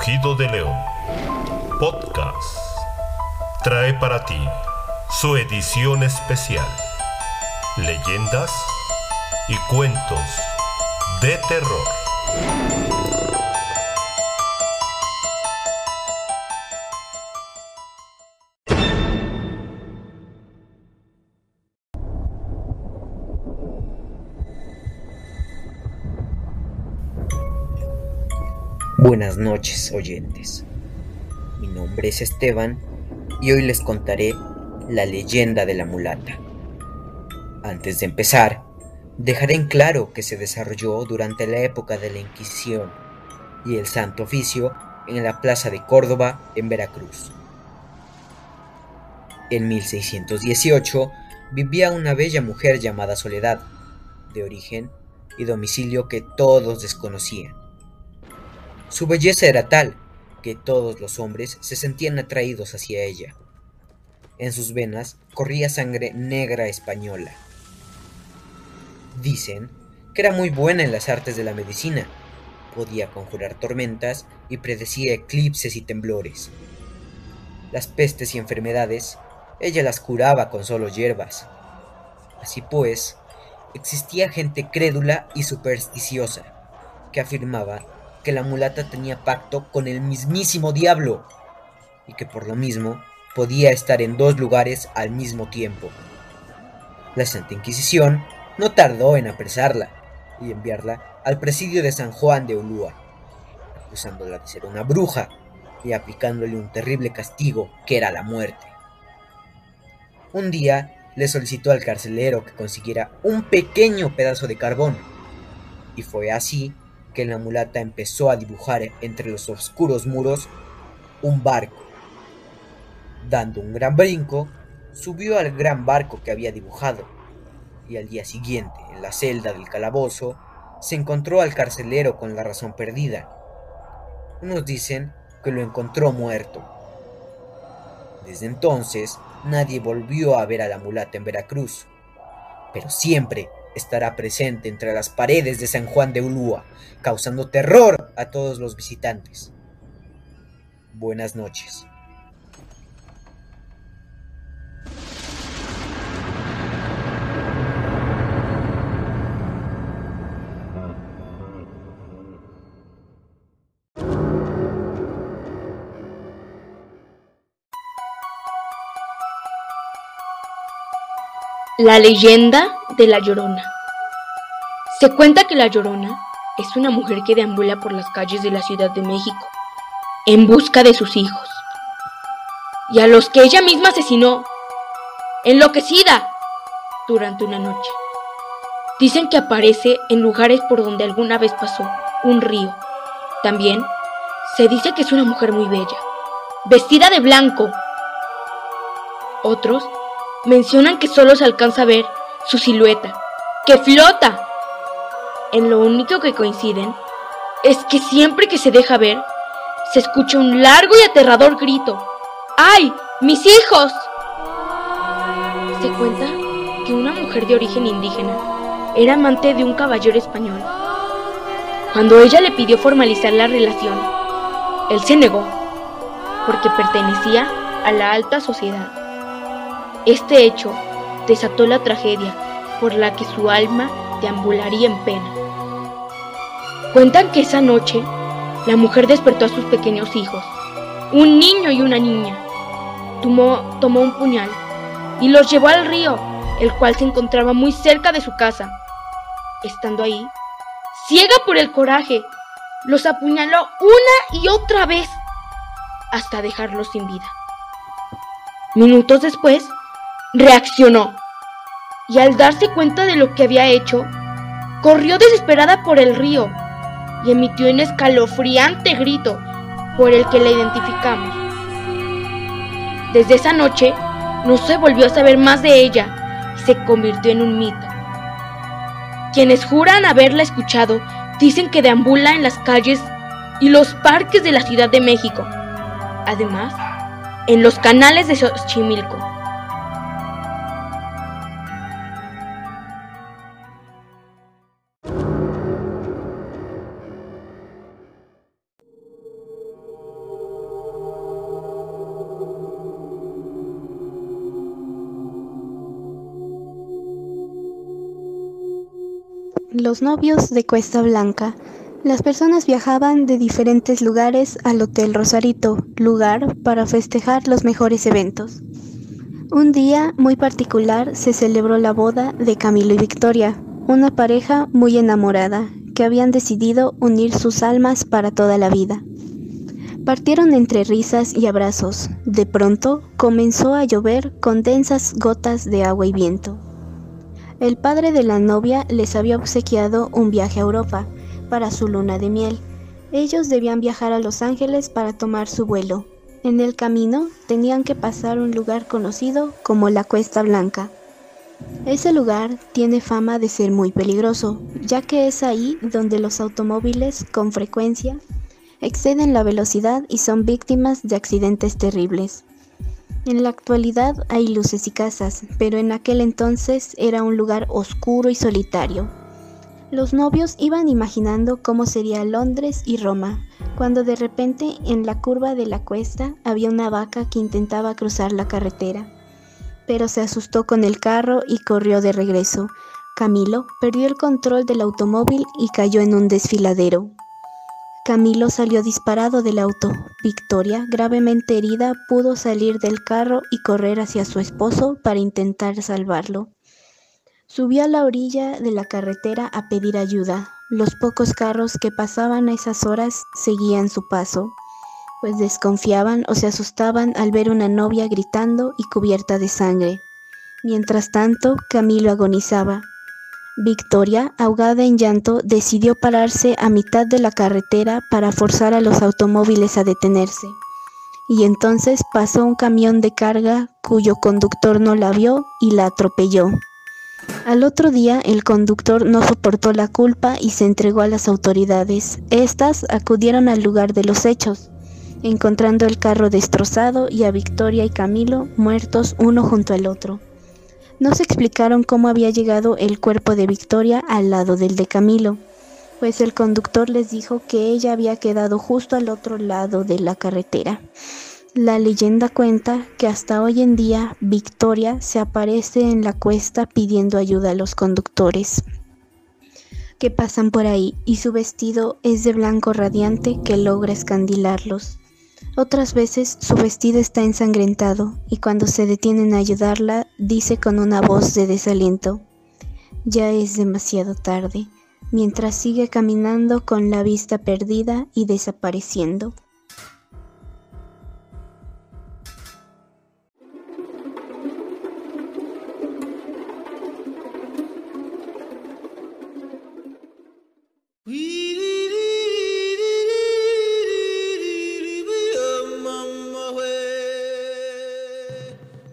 Rugido de León, podcast, trae para ti su edición especial, leyendas y cuentos de terror. Buenas noches, oyentes. Mi nombre es Esteban y hoy les contaré la leyenda de la mulata. Antes de empezar, dejaré en claro que se desarrolló durante la época de la Inquisición y el Santo Oficio en la Plaza de Córdoba, en Veracruz. En 1618 vivía una bella mujer llamada Soledad, de origen y domicilio que todos desconocían. Su belleza era tal que todos los hombres se sentían atraídos hacia ella. En sus venas corría sangre negra española. Dicen que era muy buena en las artes de la medicina. Podía conjurar tormentas y predecía eclipses y temblores. Las pestes y enfermedades, ella las curaba con solo hierbas. Así pues, existía gente crédula y supersticiosa que afirmaba que la mulata tenía pacto con el mismísimo diablo y que por lo mismo podía estar en dos lugares al mismo tiempo. La Santa Inquisición no tardó en apresarla y enviarla al presidio de San Juan de Ulúa, acusándola de ser una bruja y aplicándole un terrible castigo que era la muerte. Un día le solicitó al carcelero que consiguiera un pequeño pedazo de carbón, y fue así que la mulata empezó a dibujar entre los oscuros muros un barco. Dando un gran brinco, subió al gran barco que había dibujado, y al día siguiente, en la celda del calabozo, se encontró al carcelero con la razón perdida. Unos dicen que lo encontró muerto. Desde entonces, nadie volvió a ver a la mulata en Veracruz, pero siempre estará presente entre las paredes de San Juan de Ulúa, causando terror a todos los visitantes. Buenas noches. La leyenda de la Llorona. Se cuenta que la Llorona es una mujer que deambula por las calles de la Ciudad de México en busca de sus hijos y a los que ella misma asesinó, enloquecida, durante una noche. Dicen que aparece en lugares por donde alguna vez pasó un río. También se dice que es una mujer muy bella, vestida de blanco. Otros mencionan que solo se alcanza a ver su silueta, que flota. En lo único que coinciden es que siempre que se deja ver, se escucha un largo y aterrador grito. ¡Ay! ¡Mis hijos! Se cuenta que una mujer de origen indígena era amante de un caballero español. Cuando ella le pidió formalizar la relación, él se negó, porque pertenecía a la alta sociedad. Este hecho desató la tragedia por la que su alma deambularía en pena. Cuentan que esa noche la mujer despertó a sus pequeños hijos, un niño y una niña. Tomó, tomó un puñal y los llevó al río, el cual se encontraba muy cerca de su casa. Estando ahí, ciega por el coraje, los apuñaló una y otra vez hasta dejarlos sin vida. Minutos después, reaccionó y al darse cuenta de lo que había hecho, corrió desesperada por el río y emitió un escalofriante grito por el que la identificamos. Desde esa noche no se volvió a saber más de ella y se convirtió en un mito. Quienes juran haberla escuchado dicen que deambula en las calles y los parques de la Ciudad de México, además en los canales de Xochimilco. Los novios de Cuesta Blanca. Las personas viajaban de diferentes lugares al Hotel Rosarito, lugar para festejar los mejores eventos. Un día muy particular se celebró la boda de Camilo y Victoria, una pareja muy enamorada, que habían decidido unir sus almas para toda la vida. Partieron entre risas y abrazos. De pronto comenzó a llover con densas gotas de agua y viento. El padre de la novia les había obsequiado un viaje a Europa para su luna de miel. Ellos debían viajar a Los Ángeles para tomar su vuelo. En el camino tenían que pasar un lugar conocido como la Cuesta Blanca. Ese lugar tiene fama de ser muy peligroso, ya que es ahí donde los automóviles con frecuencia exceden la velocidad y son víctimas de accidentes terribles. En la actualidad hay luces y casas, pero en aquel entonces era un lugar oscuro y solitario. Los novios iban imaginando cómo sería Londres y Roma, cuando de repente en la curva de la cuesta había una vaca que intentaba cruzar la carretera, pero se asustó con el carro y corrió de regreso. Camilo perdió el control del automóvil y cayó en un desfiladero. Camilo salió disparado del auto. Victoria, gravemente herida, pudo salir del carro y correr hacia su esposo para intentar salvarlo. Subió a la orilla de la carretera a pedir ayuda. Los pocos carros que pasaban a esas horas seguían su paso, pues desconfiaban o se asustaban al ver una novia gritando y cubierta de sangre. Mientras tanto, Camilo agonizaba. Victoria, ahogada en llanto, decidió pararse a mitad de la carretera para forzar a los automóviles a detenerse. Y entonces pasó un camión de carga cuyo conductor no la vio y la atropelló. Al otro día el conductor no soportó la culpa y se entregó a las autoridades. Estas acudieron al lugar de los hechos, encontrando el carro destrozado y a Victoria y Camilo muertos uno junto al otro. No se explicaron cómo había llegado el cuerpo de Victoria al lado del de Camilo, pues el conductor les dijo que ella había quedado justo al otro lado de la carretera. La leyenda cuenta que hasta hoy en día Victoria se aparece en la cuesta pidiendo ayuda a los conductores que pasan por ahí y su vestido es de blanco radiante que logra escandilarlos. Otras veces su vestido está ensangrentado y cuando se detienen a ayudarla dice con una voz de desaliento, ya es demasiado tarde, mientras sigue caminando con la vista perdida y desapareciendo.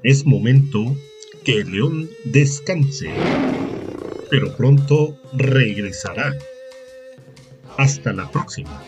Es momento que el león descanse, pero pronto regresará. Hasta la próxima.